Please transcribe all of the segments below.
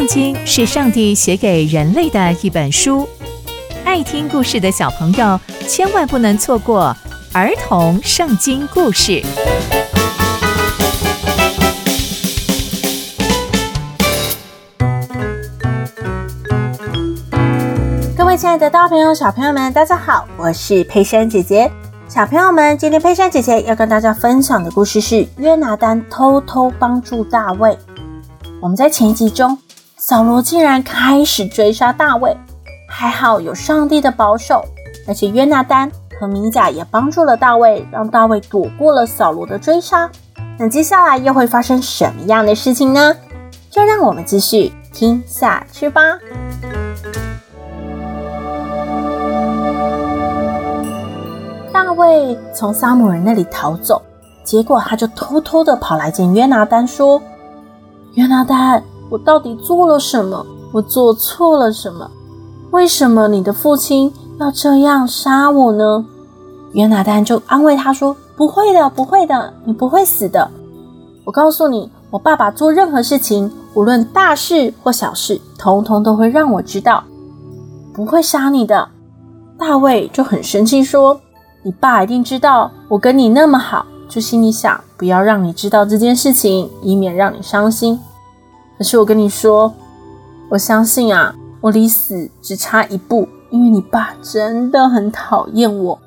圣经是上帝写给人类的一本书，爱听故事的小朋友千万不能错过儿童圣经故事。各位亲爱的大朋友、小朋友们，大家好，我是佩珊姐姐。小朋友们，今天佩珊姐姐要跟大家分享的故事是约拿单偷偷帮助大卫。我们在前一集中，扫罗竟然开始追杀大卫，还好有上帝的保守，而且约拿单和米甲也帮助了大卫，让大卫躲过了扫罗的追杀。那接下来又会发生什么样的事情呢？就让我们继续听下去吧。大卫从撒母耳那里逃走，结果他就偷偷的跑来见约拿单，说。约拿单，我到底做了什么？我做错了什么？为什么你的父亲要这样杀我呢？约拿单就安慰他说：“不会的，不会的，你不会死的。我告诉你，我爸爸做任何事情，无论大事或小事，统统都会让我知道，不会杀你的。”大卫就很生气说：“你爸一定知道我跟你那么好。”就心里想，不要让你知道这件事情，以免让你伤心。可是我跟你说，我相信啊，我离死只差一步，因为你爸真的很讨厌我。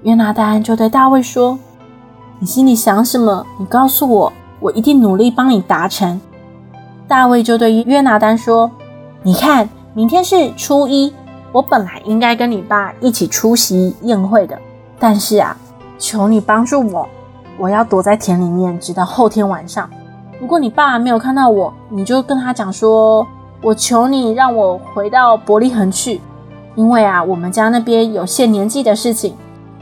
约拿单就对大卫说：“你心里想什么？你告诉我，我一定努力帮你达成。”大卫就对约拿单说：“你看，明天是初一，我本来应该跟你爸一起出席宴会的，但是啊。”求你帮助我，我要躲在田里面，直到后天晚上。如果你爸没有看到我，你就跟他讲说：“我求你让我回到伯利恒去，因为啊，我们家那边有限年纪的事情。”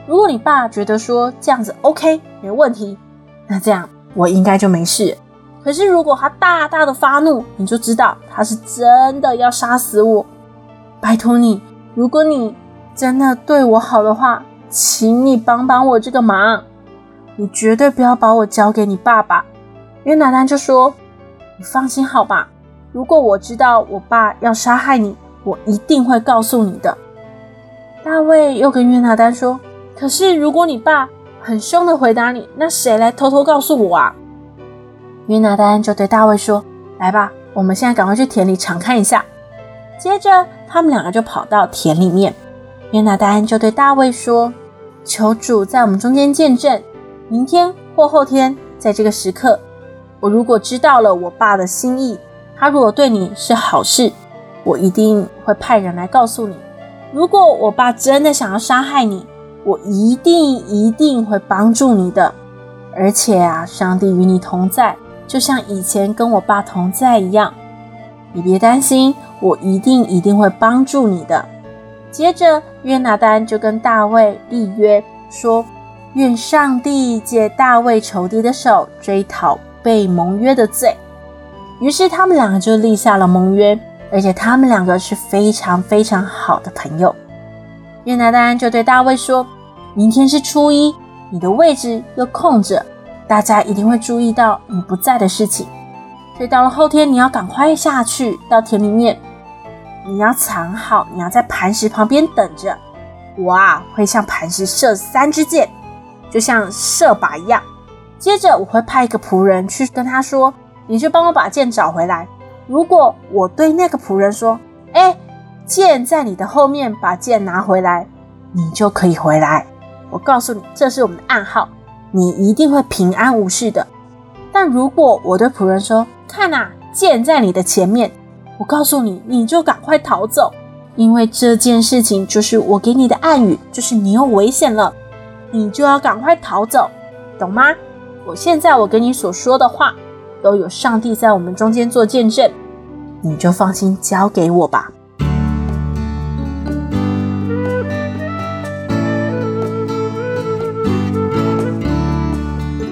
如果你爸觉得说这样子 OK 没问题，那这样我应该就没事。可是如果他大大的发怒，你就知道他是真的要杀死我。拜托你，如果你真的对我好的话。请你帮帮我这个忙，你绝对不要把我交给你爸爸。约拿单就说：“你放心好吧，如果我知道我爸要杀害你，我一定会告诉你的。”大卫又跟约拿单说：“可是如果你爸很凶的回答你，那谁来偷偷告诉我啊？”约拿单就对大卫说：“来吧，我们现在赶快去田里尝看一下。”接着他们两个就跑到田里面，约拿单就对大卫说。求主在我们中间见证，明天或后天，在这个时刻，我如果知道了我爸的心意，他如果对你是好事，我一定会派人来告诉你。如果我爸真的想要杀害你，我一定一定会帮助你的。而且啊，上帝与你同在，就像以前跟我爸同在一样。你别担心，我一定一定会帮助你的。接着，约拿单就跟大卫立约，说：“愿上帝借大卫仇敌的手追讨被盟约的罪。”于是他们两个就立下了盟约，而且他们两个是非常非常好的朋友。约拿单就对大卫说：“明天是初一，你的位置又空着，大家一定会注意到你不在的事情。所以到了后天，你要赶快下去到田里面。”你要藏好，你要在磐石旁边等着。我啊，会向磐石射三支箭，就像射靶一样。接着我会派一个仆人去跟他说：“你去帮我把剑找回来。”如果我对那个仆人说：“哎，剑在你的后面，把剑拿回来，你就可以回来。”我告诉你，这是我们的暗号，你一定会平安无事的。但如果我对仆人说：“看呐，剑在你的前面。”我告诉你，你就赶快逃走，因为这件事情就是我给你的暗语，就是你有危险了，你就要赶快逃走，懂吗？我现在我跟你所说的话，都有上帝在我们中间做见证，你就放心交给我吧。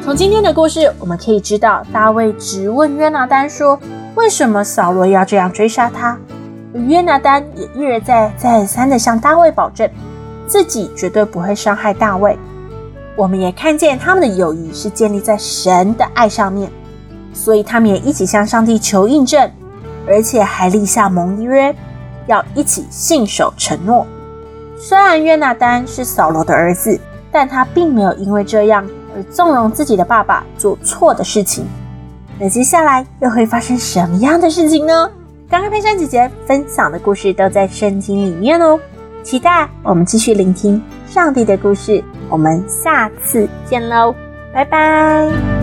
从今天的故事，我们可以知道，大卫质问约拿单说。为什么扫罗要这样追杀他？约拿单也一而再、再而三的向大卫保证，自己绝对不会伤害大卫。我们也看见他们的友谊是建立在神的爱上面，所以他们也一起向上帝求印证。而且还立下盟约，要一起信守承诺。虽然约拿单是扫罗的儿子，但他并没有因为这样而纵容自己的爸爸做错的事情。那接下来又会发生什么样的事情呢？刚刚佩珊姐姐分享的故事都在圣经里面哦，期待我们继续聆听上帝的故事。我们下次见喽，拜拜。